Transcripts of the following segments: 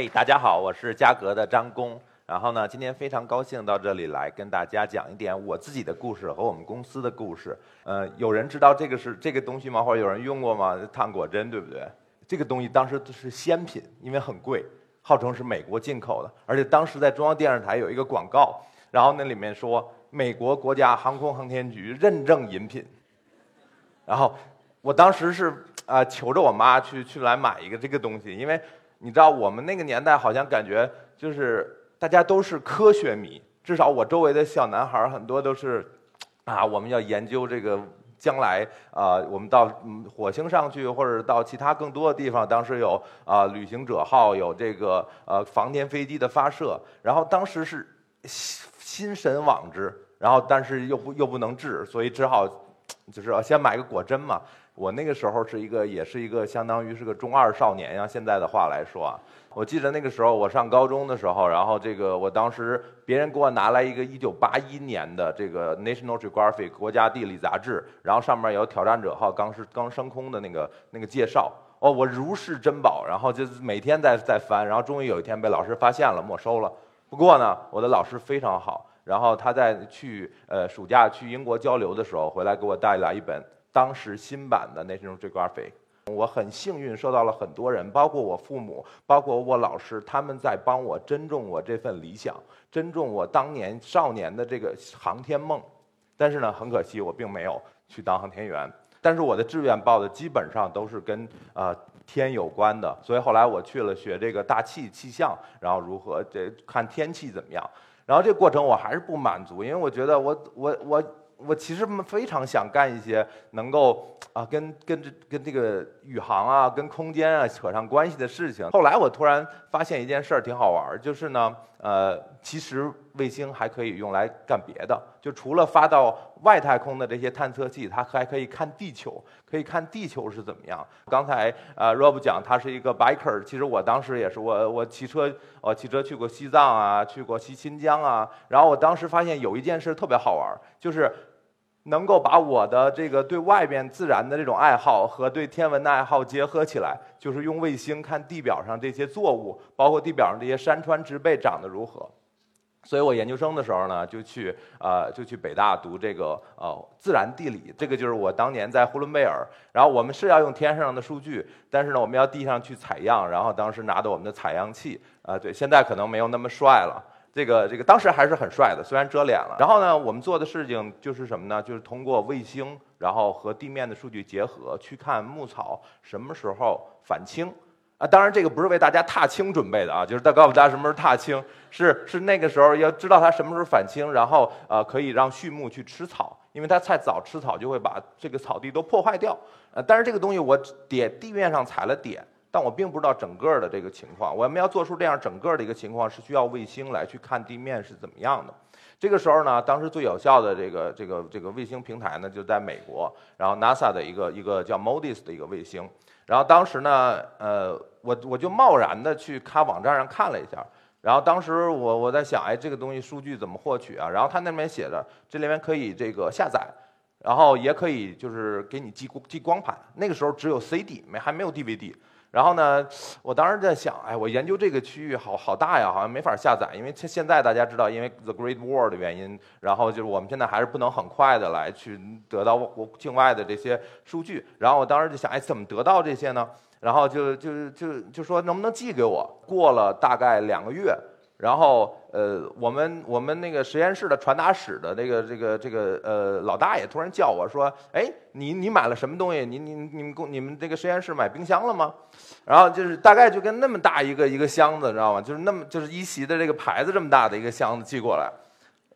嘿，大家好，我是嘉格的张工。然后呢，今天非常高兴到这里来跟大家讲一点我自己的故事和我们公司的故事。呃，有人知道这个是这个东西吗？或者有人用过吗？糖果针，对不对？这个东西当时是鲜品，因为很贵，号称是美国进口的。而且当时在中央电视台有一个广告，然后那里面说美国国家航空航天局认证饮品。然后我当时是啊求着我妈去去来买一个这个东西，因为。你知道我们那个年代好像感觉就是大家都是科学迷，至少我周围的小男孩很多都是，啊，我们要研究这个将来啊，我们到火星上去或者到其他更多的地方。当时有啊旅行者号，有这个呃航天飞机的发射，然后当时是心神往之，然后但是又不又不能治，所以只好就是要先买个果针嘛。我那个时候是一个，也是一个相当于是个中二少年呀。现在的话来说啊，我记得那个时候我上高中的时候，然后这个我当时别人给我拿来一个一九八一年的这个 National Geographic 国家地理杂志，然后上面有挑战者号刚是刚升空的那个那个介绍。哦，我如视珍宝，然后就每天在在翻，然后终于有一天被老师发现了，没收了。不过呢，我的老师非常好，然后他在去呃暑假去英国交流的时候，回来给我带来一本。当时新版的 National Geographic，我很幸运受到了很多人，包括我父母，包括我老师，他们在帮我珍重我这份理想，珍重我当年少年的这个航天梦。但是呢，很可惜我并没有去当航天员。但是我的志愿报的基本上都是跟呃天有关的，所以后来我去了学这个大气气象，然后如何这看天气怎么样。然后这过程我还是不满足，因为我觉得我我我。我其实非常想干一些能够啊跟跟这跟这个宇航啊跟空间啊扯上关系的事情。后来我突然发现一件事儿挺好玩儿，就是呢，呃，其实卫星还可以用来干别的，就除了发到外太空的这些探测器，它还可以看地球，可以看地球是怎么样。刚才呃 Rob 讲他是一个 biker，其实我当时也是，我我骑车，我骑车去过西藏啊，去过西新疆啊，然后我当时发现有一件事特别好玩儿，就是。能够把我的这个对外边自然的这种爱好和对天文的爱好结合起来，就是用卫星看地表上这些作物，包括地表上这些山川植被长得如何。所以我研究生的时候呢，就去呃就去北大读这个呃自然地理，这个就是我当年在呼伦贝尔。然后我们是要用天上的数据，但是呢，我们要地上去采样，然后当时拿着我们的采样器啊，对，现在可能没有那么帅了。这个这个当时还是很帅的，虽然遮脸了。然后呢，我们做的事情就是什么呢？就是通过卫星，然后和地面的数据结合，去看牧草什么时候返青。啊，当然这个不是为大家踏青准备的啊，就是在告诉大家什么时候踏青，是是那个时候要知道它什么时候返青，然后呃可以让畜牧去吃草，因为它太早吃草就会把这个草地都破坏掉。呃，但是这个东西我点地面上踩了点。但我并不知道整个的这个情况。我们要做出这样整个的一个情况，是需要卫星来去看地面是怎么样的。这个时候呢，当时最有效的这个这个这个卫星平台呢，就在美国，然后 NASA 的一个一个叫 MODIS 的一个卫星。然后当时呢，呃，我我就贸然的去看网站上看了一下。然后当时我我在想，哎，这个东西数据怎么获取啊？然后他那边写着，这里面可以这个下载，然后也可以就是给你寄寄光盘。那个时候只有 CD，没还没有 DVD。然后呢，我当时在想，哎，我研究这个区域好好大呀，好像没法下载，因为现现在大家知道，因为 The Great War 的原因，然后就是我们现在还是不能很快的来去得到国境外的这些数据。然后我当时就想，哎，怎么得到这些呢？然后就就就就说能不能寄给我？过了大概两个月。然后，呃，我们我们那个实验室的传达室的这个这个这个呃老大爷突然叫我说：“哎，你你买了什么东西？你你你们公你们这个实验室买冰箱了吗？”然后就是大概就跟那么大一个一个箱子，知道吗？就是那么就是一席的这个牌子这么大的一个箱子寄过来，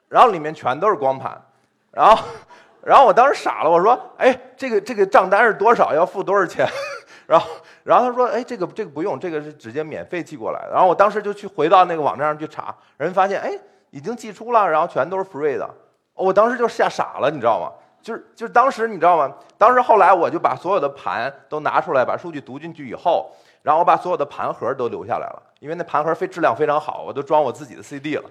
然后里面全都是光盘，然后然后我当时傻了，我说：“哎，这个这个账单是多少？要付多少钱？” 然后。然后他说：“哎，这个这个不用，这个是直接免费寄过来的。”然后我当时就去回到那个网站上去查，人发现哎已经寄出了，然后全都是 free 的。我当时就吓傻了，你知道吗？就是就是当时你知道吗？当时后来我就把所有的盘都拿出来，把数据读进去以后，然后我把所有的盘盒都留下来了，因为那盘盒非质量非常好，我都装我自己的 CD 了。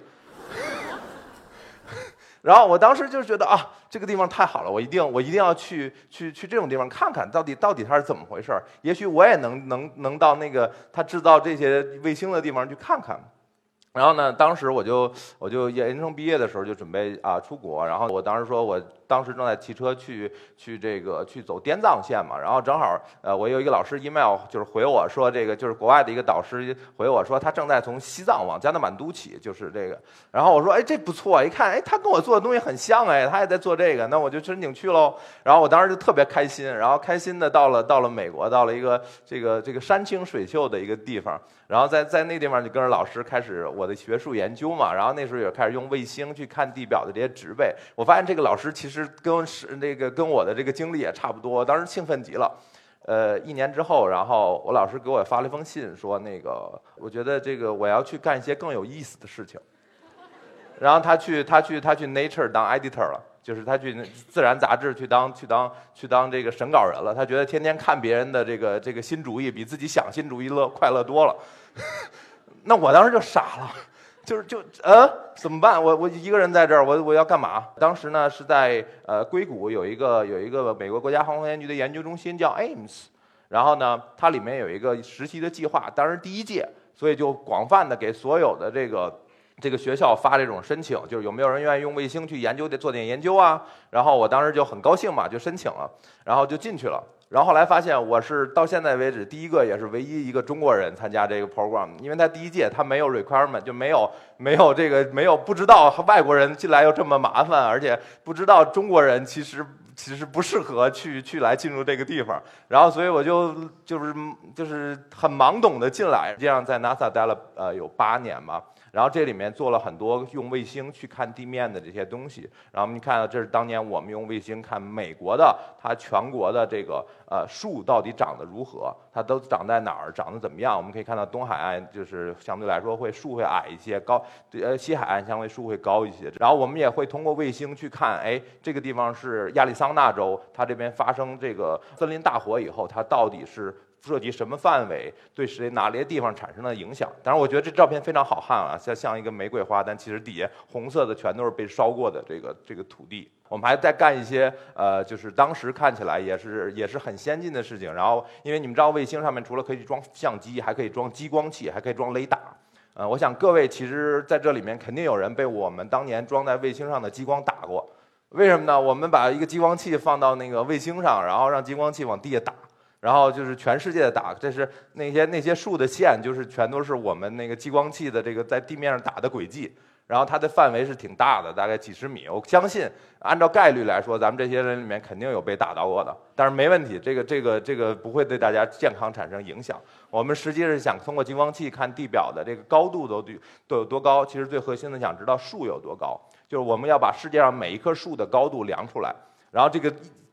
然后我当时就觉得啊，这个地方太好了，我一定我一定要去去去这种地方看看到底到底它是怎么回事儿。也许我也能能能到那个他制造这些卫星的地方去看看。然后呢，当时我就我就研究生毕业的时候就准备啊出国，然后我当时说我。当时正在骑车去去这个去走滇藏线嘛，然后正好呃我有一个老师 email 就是回我说这个就是国外的一个导师回我说他正在从西藏往加德满都起，就是这个，然后我说哎这不错，一看哎他跟我做的东西很像哎，他也在做这个，那我就申请去喽。然后我当时就特别开心，然后开心的到了到了美国，到了一个这个这个山清水秀的一个地方，然后在在那地方就跟着老师开始我的学术研究嘛，然后那时候也开始用卫星去看地表的这些植被，我发现这个老师其实。跟是那个跟我的这个经历也差不多，当时兴奋极了。呃，一年之后，然后我老师给我发了一封信，说那个我觉得这个我要去干一些更有意思的事情。然后他去他去他去 Nature 当 editor 了，就是他去自然杂志去当去当去当这个审稿人了。他觉得天天看别人的这个这个新主意，比自己想新主意乐快乐多了。那我当时就傻了。就是就呃怎么办？我我一个人在这儿，我我要干嘛？当时呢是在呃硅谷有一个有一个美国国家航空研究局的研究中心叫 Ames，然后呢它里面有一个实习的计划，当时第一届，所以就广泛的给所有的这个这个学校发这种申请，就是有没有人愿意用卫星去研究的做点研究啊？然后我当时就很高兴嘛，就申请了，然后就进去了。然后后来发现，我是到现在为止第一个，也是唯一一个中国人参加这个 program。因为他第一届他没有 requirement，就没有没有这个没有不知道外国人进来又这么麻烦，而且不知道中国人其实其实不适合去 去来进入这个地方。然后所以我就就是就是很懵懂的进来，这样在 NASA 待了呃有八年吧。然后这里面做了很多用卫星去看地面的这些东西。然后我们看到，这是当年我们用卫星看美国的它全国的这个呃树到底长得如何，它都长在哪儿，长得怎么样？我们可以看到东海岸就是相对来说会树会矮一些，高呃西海岸相对树会高一些。然后我们也会通过卫星去看，哎，这个地方是亚利桑那州，它这边发生这个森林大火以后，它到底是。涉及什么范围，对谁哪些地方产生了影响？当然，我觉得这照片非常好看啊，像像一个玫瑰花，但其实底下红色的全都是被烧过的这个这个土地。我们还在干一些呃，就是当时看起来也是也是很先进的事情。然后，因为你们知道，卫星上面除了可以装相机，还可以装激光器，还可以装雷达。呃，我想各位其实在这里面肯定有人被我们当年装在卫星上的激光打过。为什么呢？我们把一个激光器放到那个卫星上，然后让激光器往地下打。然后就是全世界的打，这是那些那些树的线，就是全都是我们那个激光器的这个在地面上打的轨迹。然后它的范围是挺大的，大概几十米。我相信按照概率来说，咱们这些人里面肯定有被打到过的。但是没问题，这个这个这个不会对大家健康产生影响。我们实际是想通过激光器看地表的这个高度都都有多高。其实最核心的想知道树有多高，就是我们要把世界上每一棵树的高度量出来。然后这个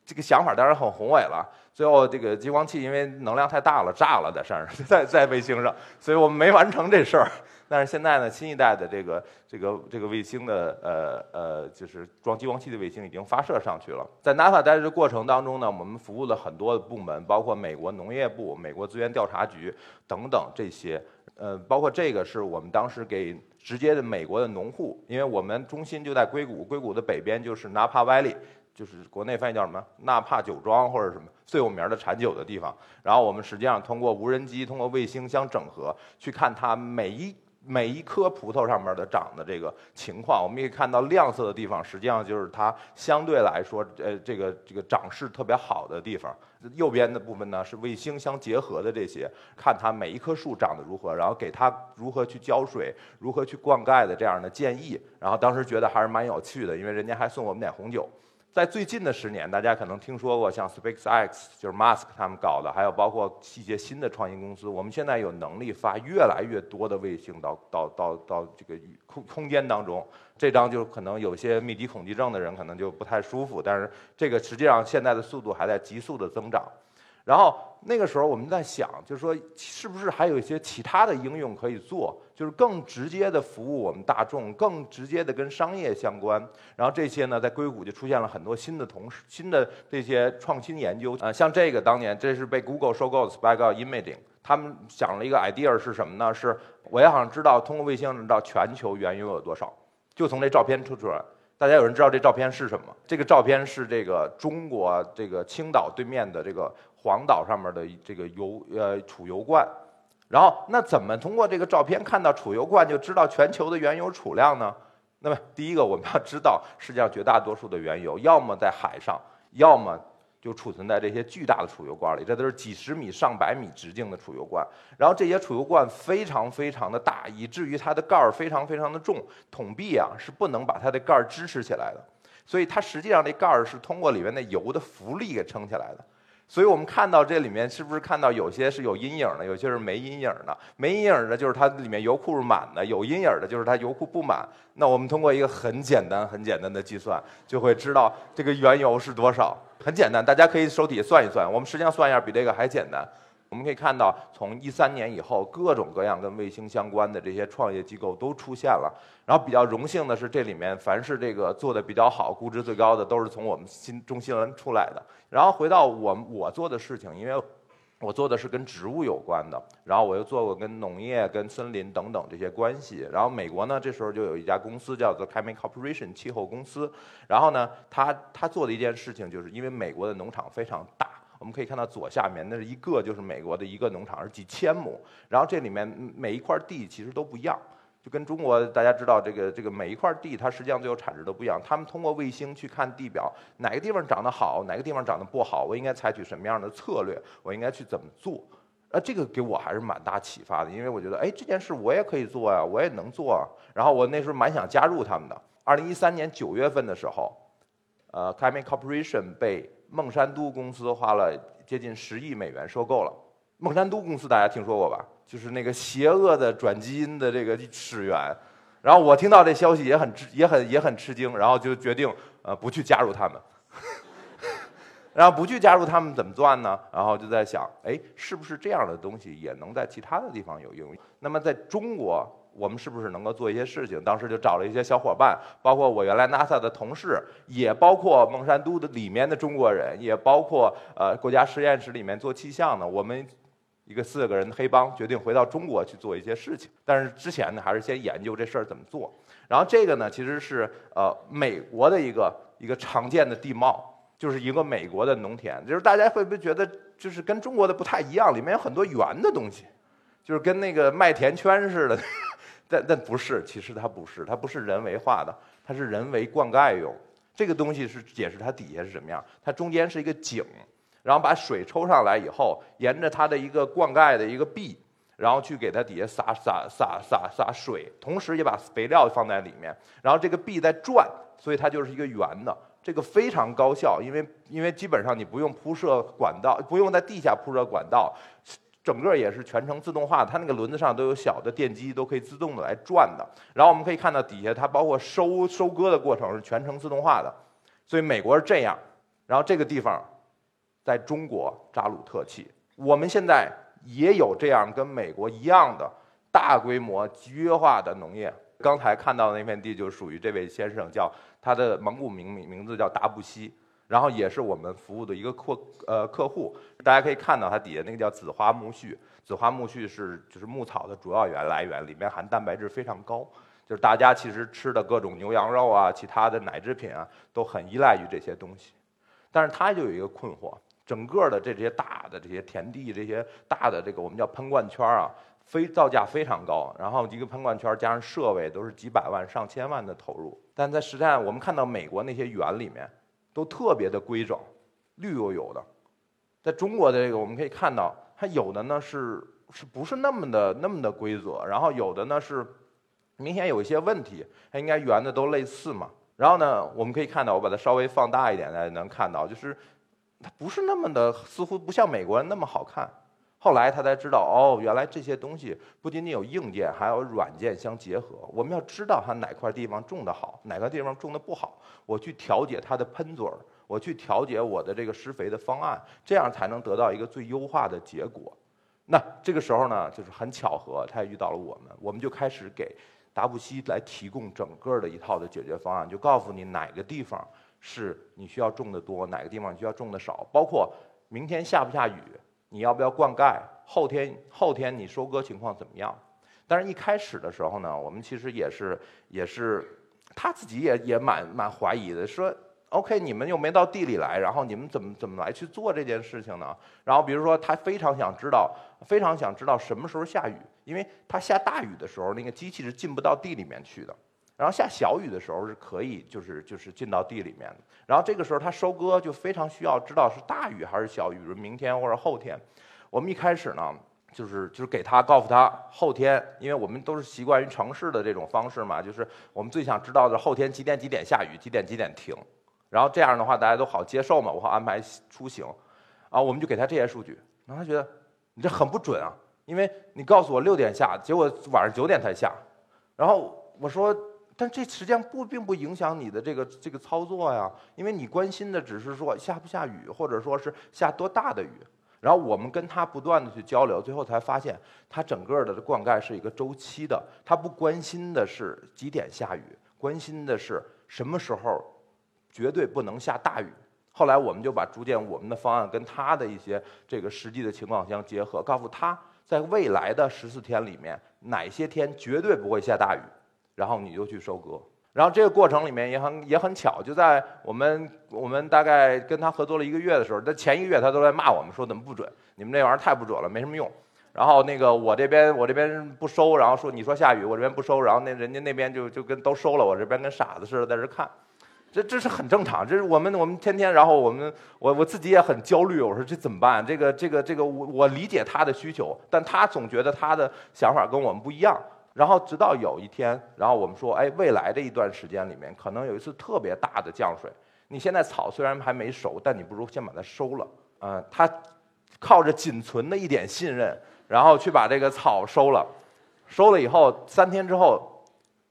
这个想法当然很宏伟了。最后，这个激光器因为能量太大了，炸了在上，在在卫星上，所以我们没完成这事儿。但是现在呢，新一代的这个这个这个卫星的呃呃，就是装激光器的卫星已经发射上去了。在 NASA 待的过程当中呢，我们服务了很多的部门，包括美国农业部、美国资源调查局等等这些。呃，包括这个是我们当时给直接的美国的农户，因为我们中心就在硅谷，硅谷的北边就是 Napa Valley。就是国内翻译叫什么？纳帕酒庄或者什么最有名的产酒的地方。然后我们实际上通过无人机、通过卫星相整合，去看它每一每一颗葡萄上面的长的这个情况。我们可以看到亮色的地方，实际上就是它相对来说，呃，这个这个长势特别好的地方。右边的部分呢是卫星相结合的这些，看它每一棵树长得如何，然后给它如何去浇水、如何去灌溉的这样的建议。然后当时觉得还是蛮有趣的，因为人家还送我们点红酒。在最近的十年，大家可能听说过像 SpaceX，就是 Musk 他们搞的，还有包括一些新的创新公司。我们现在有能力发越来越多的卫星到到到到这个空空间当中。这张就可能有些密集恐惧症的人可能就不太舒服，但是这个实际上现在的速度还在急速的增长。然后那个时候我们在想，就是说是不是还有一些其他的应用可以做，就是更直接的服务我们大众，更直接的跟商业相关。然后这些呢，在硅谷就出现了很多新的同事、新的这些创新研究。呃，像这个当年这是被 Google 收购的 Spectral Imaging，他们想了一个 idea 是什么呢？是我也想知道通过卫星知道全球原油有多少，就从这照片出出来。大家有人知道这照片是什么？这个照片是这个中国这个青岛对面的这个黄岛上面的这个油呃储油罐。然后那怎么通过这个照片看到储油罐就知道全球的原油储量呢？那么第一个我们要知道，世界上绝大多数的原油要么在海上，要么。就储存在这些巨大的储油罐里，这都是几十米、上百米直径的储油罐。然后这些储油罐非常非常的大，以至于它的盖儿非常非常的重，桶壁啊是不能把它的盖儿支持起来的。所以它实际上这盖儿是通过里面的油的浮力给撑起来的。所以我们看到这里面是不是看到有些是有阴影的，有些是没阴影的？没阴影的就是它里面油库是满的，有阴影的就是它油库不满。那我们通过一个很简单、很简单的计算，就会知道这个原油是多少。很简单，大家可以手底下算一算。我们实际上算一下，比这个还简单。我们可以看到，从一三年以后，各种各样跟卫星相关的这些创业机构都出现了。然后比较荣幸的是，这里面凡是这个做的比较好、估值最高的，都是从我们新中新闻出来的。然后回到我我做的事情，因为我做的是跟植物有关的，然后我又做过跟农业、跟森林等等这些关系。然后美国呢，这时候就有一家公司叫做 Chemical Corporation 气候公司。然后呢，他他做的一件事情，就是因为美国的农场非常大。我们可以看到左下面那是一个，就是美国的一个农场，是几千亩。然后这里面每一块地其实都不一样，就跟中国大家知道这个这个每一块地它实际上最后产值都不一样。他们通过卫星去看地表，哪个地方长得好，哪个地方长得不好，我应该采取什么样的策略，我应该去怎么做？啊，这个给我还是蛮大启发的，因为我觉得哎这件事我也可以做呀，我也能做。啊。然后我那时候蛮想加入他们的。二零一三年九月份的时候，呃 c h e m i c Corporation 被孟山都公司花了接近十亿美元收购了。孟山都公司大家听说过吧？就是那个邪恶的转基因的这个始源。然后我听到这消息也很吃也很也很吃惊，然后就决定呃不去加入他们。然后不去加入他们怎么赚呢？然后就在想，哎，是不是这样的东西也能在其他的地方有应用？那么在中国。我们是不是能够做一些事情？当时就找了一些小伙伴，包括我原来 NASA 的同事，也包括孟山都的里面的中国人，也包括呃国家实验室里面做气象的。我们一个四个人的黑帮决定回到中国去做一些事情。但是之前呢，还是先研究这事儿怎么做。然后这个呢，其实是呃美国的一个一个常见的地貌，就是一个美国的农田。就是大家会不会觉得就是跟中国的不太一样？里面有很多圆的东西，就是跟那个麦田圈似的。但但不是，其实它不是，它不是人为化的，它是人为灌溉用。这个东西是解释它底下是什么样，它中间是一个井，然后把水抽上来以后，沿着它的一个灌溉的一个壁，然后去给它底下撒撒撒撒撒水，同时也把肥料放在里面，然后这个壁在转，所以它就是一个圆的。这个非常高效，因为因为基本上你不用铺设管道，不用在地下铺设管道。整个也是全程自动化，它那个轮子上都有小的电机，都可以自动的来转的。然后我们可以看到底下它包括收收割的过程是全程自动化的，所以美国是这样。然后这个地方，在中国扎鲁特气，我们现在也有这样跟美国一样的大规模集约化的农业。刚才看到的那片地就属于这位先生，叫他的蒙古名名名字叫达布西。然后也是我们服务的一个客呃客户，大家可以看到它底下那个叫紫花苜蓿，紫花苜蓿是就是牧草的主要源来源，里面含蛋白质非常高，就是大家其实吃的各种牛羊肉啊，其他的奶制品啊，都很依赖于这些东西。但是它就有一个困惑，整个的这些大的这些田地，这些大的这个我们叫喷灌圈啊，非造价非常高，然后一个喷灌圈加上设备都是几百万上千万的投入。但在实战我们看到美国那些园里面。都特别的规整，绿油油的。在中国的这个，我们可以看到，它有的呢是是不是那么的那么的规则，然后有的呢是明显有一些问题。它应该圆的都类似嘛。然后呢，我们可以看到，我把它稍微放大一点，大家能看到，就是它不是那么的，似乎不像美国人那么好看。后来他才知道，哦，原来这些东西不仅仅有硬件，还有软件相结合。我们要知道它哪块地方种的好，哪块地方种的不好，我去调节它的喷嘴儿，我去调节我的这个施肥的方案，这样才能得到一个最优化的结果。那这个时候呢，就是很巧合，他也遇到了我们，我们就开始给达布西来提供整个的一套的解决方案，就告诉你哪个地方是你需要种的多，哪个地方需要种的少，包括明天下不下雨。你要不要灌溉？后天后天你收割情况怎么样？但是一开始的时候呢，我们其实也是也是他自己也也蛮蛮怀疑的，说 OK，你们又没到地里来，然后你们怎么怎么来去做这件事情呢？然后比如说他非常想知道，非常想知道什么时候下雨，因为他下大雨的时候，那个机器是进不到地里面去的。然后下小雨的时候是可以，就是就是进到地里面。然后这个时候他收割就非常需要知道是大雨还是小雨，明天或者后天。我们一开始呢，就是就是给他告诉他后天，因为我们都是习惯于城市的这种方式嘛，就是我们最想知道的后天几点几点下雨，几点几点停。然后这样的话大家都好接受嘛，我好安排出行。啊，我们就给他这些数据，然后他觉得你这很不准啊，因为你告诉我六点下，结果晚上九点才下。然后我说。但这实际上不并不影响你的这个这个操作呀，因为你关心的只是说下不下雨，或者说是下多大的雨。然后我们跟他不断的去交流，最后才发现他整个的灌溉是一个周期的，他不关心的是几点下雨，关心的是什么时候绝对不能下大雨。后来我们就把逐渐我们的方案跟他的一些这个实际的情况相结合，告诉他在未来的十四天里面哪些天绝对不会下大雨。然后你就去收割，然后这个过程里面也很也很巧，就在我们我们大概跟他合作了一个月的时候，他前一个月他都在骂我们说怎么不准，你们这玩意儿太不准了，没什么用。然后那个我这边我这边不收，然后说你说下雨，我这边不收，然后那人家那边就就跟都收了，我这边跟傻子似的在这看，这这是很正常，这是我们我们天天，然后我们我我自己也很焦虑，我说这怎么办？这个这个这个我我理解他的需求，但他总觉得他的想法跟我们不一样。然后直到有一天，然后我们说，哎，未来的一段时间里面，可能有一次特别大的降水。你现在草虽然还没熟，但你不如先把它收了。嗯，他靠着仅存的一点信任，然后去把这个草收了。收了以后，三天之后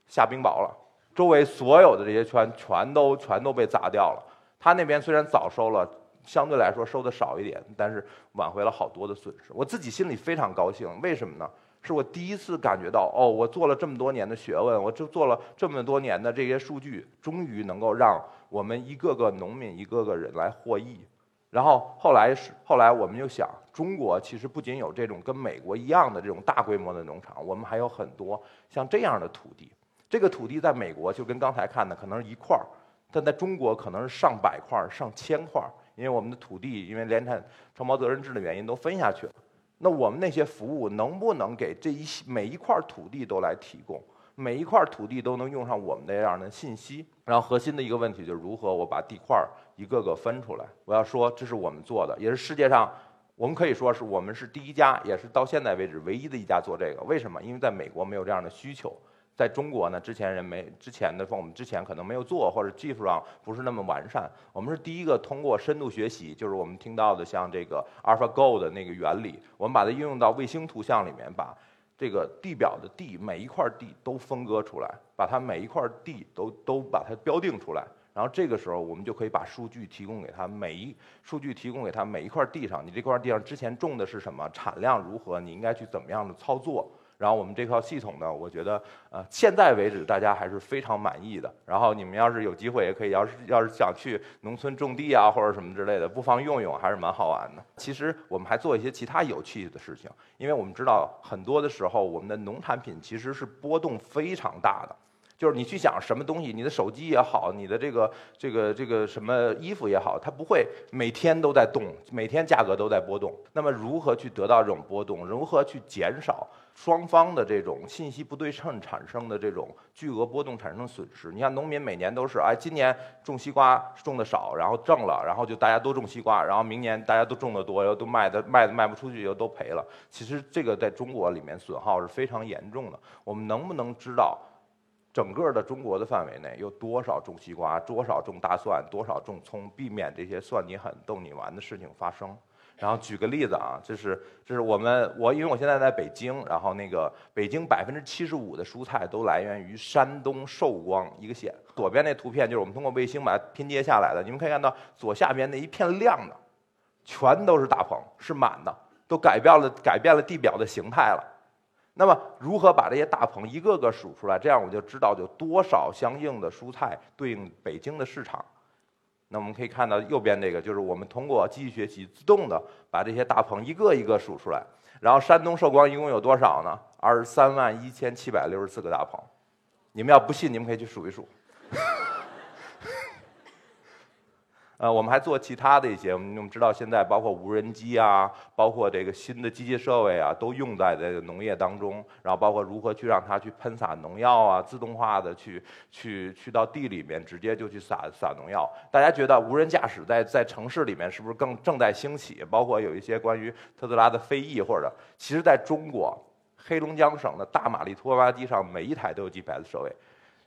下冰雹了，周围所有的这些圈全都全都被砸掉了。他那边虽然早收了，相对来说收的少一点，但是挽回了好多的损失。我自己心里非常高兴，为什么呢？是我第一次感觉到，哦，我做了这么多年的学问，我就做了这么多年的这些数据，终于能够让我们一个个农民、一个个人来获益。然后后来是后来，我们就想，中国其实不仅有这种跟美国一样的这种大规模的农场，我们还有很多像这样的土地。这个土地在美国就跟刚才看的可能是一块儿，但在中国可能是上百块、上千块，因为我们的土地因为联产承包责任制的原因都分下去了。那我们那些服务能不能给这一每一块土地都来提供？每一块土地都能用上我们那样的信息？然后核心的一个问题就是如何我把地块一个个分出来？我要说这是我们做的，也是世界上我们可以说是我们是第一家，也是到现在为止唯一的一家做这个。为什么？因为在美国没有这样的需求。在中国呢，之前人没之前的说我们之前可能没有做，或者技术上不是那么完善。我们是第一个通过深度学习，就是我们听到的像这个 AlphaGo 的那个原理，我们把它应用到卫星图像里面，把这个地表的地每一块地都分割出来，把它每一块地都都把它标定出来，然后这个时候我们就可以把数据提供给他，每一数据提供给他每一块地上，你这块地上之前种的是什么，产量如何，你应该去怎么样的操作。然后我们这套系统呢，我觉得呃，现在为止大家还是非常满意的。然后你们要是有机会，也可以，要是要是想去农村种地啊，或者什么之类的，不妨用用，还是蛮好玩的。其实我们还做一些其他有趣的事情，因为我们知道很多的时候，我们的农产品其实是波动非常大的。就是你去想什么东西，你的手机也好，你的这个这个这个什么衣服也好，它不会每天都在动，每天价格都在波动。那么如何去得到这种波动？如何去减少双方的这种信息不对称产生的这种巨额波动产生损失？你看农民每年都是，哎，今年种西瓜种的少，然后挣了，然后就大家都种西瓜，然后明年大家都种的多，又都卖的卖的卖不出去，又都赔了。其实这个在中国里面损耗是非常严重的。我们能不能知道？整个的中国的范围内有多少种西瓜，多少种大蒜，多少种葱，避免这些算你狠、逗你玩的事情发生。然后举个例子啊，这是这是我们我因为我现在在北京，然后那个北京百分之七十五的蔬菜都来源于山东寿光一个县。左边那图片就是我们通过卫星把它拼接下来的，你们可以看到左下边那一片亮的，全都是大棚，是满的，都改变了改变了地表的形态了。那么，如何把这些大棚一个个数出来？这样我就知道有多少相应的蔬菜对应北京的市场。那我们可以看到右边这个，就是我们通过机器学习自动的把这些大棚一个一个数出来。然后山东寿光一共有多少呢？二十三万一千七百六十四个大棚。你们要不信，你们可以去数一数。呃，我们还做其他的一些，我们知道现在包括无人机啊，包括这个新的机械设备啊，都用在这个农业当中。然后包括如何去让它去喷洒农药啊，自动化的去去去到地里面直接就去撒撒农药。大家觉得无人驾驶在在城市里面是不是更正在兴起？包括有一些关于特斯拉的飞翼，或者其实在中国黑龙江省的大马力拖拉机上，每一台都有 GPS 设备，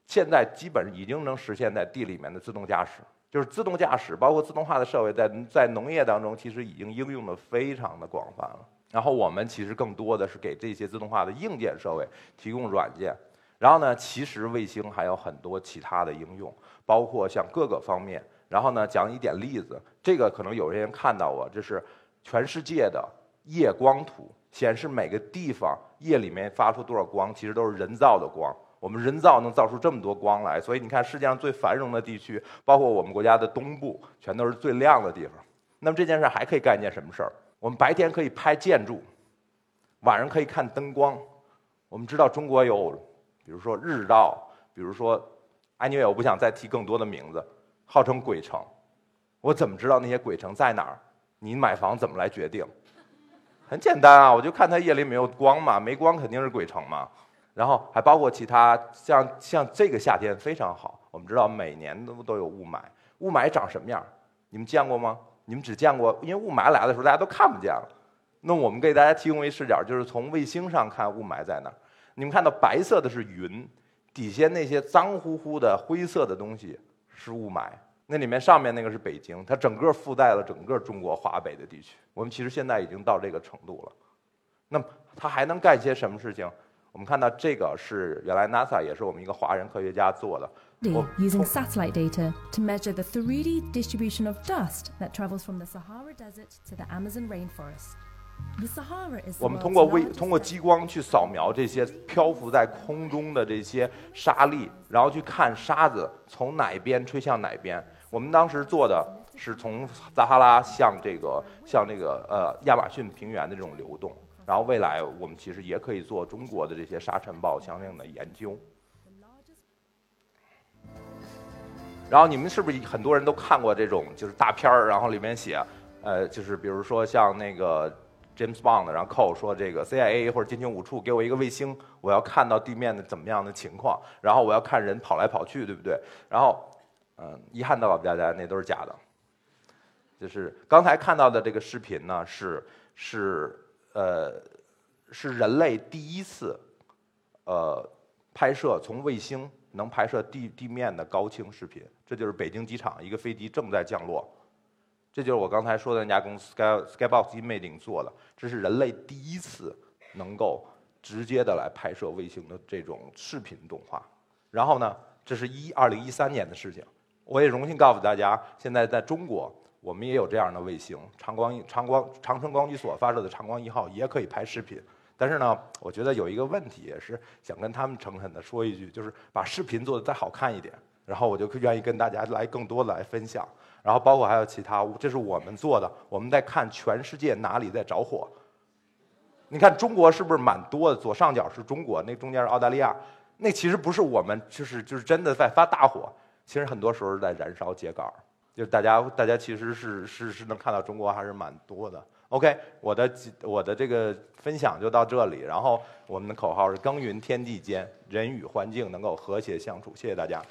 现在基本已经能实现在地里面的自动驾驶。就是自动驾驶，包括自动化的设备，在在农业当中，其实已经应用的非常的广泛了。然后我们其实更多的是给这些自动化的硬件设备提供软件。然后呢，其实卫星还有很多其他的应用，包括像各个方面。然后呢，讲一点例子，这个可能有些人看到过，这是全世界的夜光图，显示每个地方夜里面发出多少光，其实都是人造的光。我们人造能造出这么多光来，所以你看世界上最繁荣的地区，包括我们国家的东部，全都是最亮的地方。那么这件事还可以干一件什么事儿？我们白天可以拍建筑，晚上可以看灯光。我们知道中国有，比如说日照，比如说，anyway，我不想再提更多的名字，号称鬼城。我怎么知道那些鬼城在哪儿？你买房怎么来决定？很简单啊，我就看它夜里没有光嘛，没光肯定是鬼城嘛。然后还包括其他，像像这个夏天非常好。我们知道每年都都有雾霾，雾霾长什么样？你们见过吗？你们只见过，因为雾霾来的时候大家都看不见了。那我们给大家提供一视角，就是从卫星上看雾霾在哪儿。你们看到白色的是云，底下那些脏乎乎的灰色的东西是雾霾。那里面上面那个是北京，它整个覆盖了整个中国华北的地区。我们其实现在已经到这个程度了。那么它还能干些什么事情？我们看到这个是原来 NASA 也是我们一个华人科学家做的。Using satellite data to measure the 3D distribution of dust that travels from the Sahara Desert to the Amazon rainforest. The Sahara is 我们通过微通过激光去扫描这些漂浮在空中的这些沙粒，然后去看沙子从哪边吹向哪边。我们当时做的是从撒哈拉向这个向这个呃亚马逊平原的这种流动。然后未来我们其实也可以做中国的这些沙尘暴相应的研究。然后你们是不是很多人都看过这种就是大片儿？然后里面写，呃，就是比如说像那个 James Bond，然后 Cole 说这个 CIA 或者军情五处给我一个卫星，我要看到地面的怎么样的情况，然后我要看人跑来跑去，对不对？然后，嗯，遗憾的告诉大家，那都是假的。就是刚才看到的这个视频呢，是是。呃，是人类第一次，呃，拍摄从卫星能拍摄地地面的高清视频。这就是北京机场一个飞机正在降落，这就是我刚才说的那家公司 Sky Skybox Imaging 做的。这是人类第一次能够直接的来拍摄卫星的这种视频动画。然后呢，这是一二零一三年的事情。我也荣幸告诉大家，现在在中国。我们也有这样的卫星，长光长光长春光机所发射的长光一号也可以拍视频。但是呢，我觉得有一个问题，也是想跟他们诚恳的说一句，就是把视频做的再好看一点，然后我就愿意跟大家来更多的来分享。然后包括还有其他，这是我们做的，我们在看全世界哪里在着火。你看中国是不是蛮多的？左上角是中国，那中间是澳大利亚，那其实不是我们，就是就是真的在发大火。其实很多时候在燃烧秸秆。就大家，大家其实是是是能看到中国还是蛮多的。OK，我的我的这个分享就到这里。然后我们的口号是“耕耘天地间，人与环境能够和谐相处”。谢谢大家。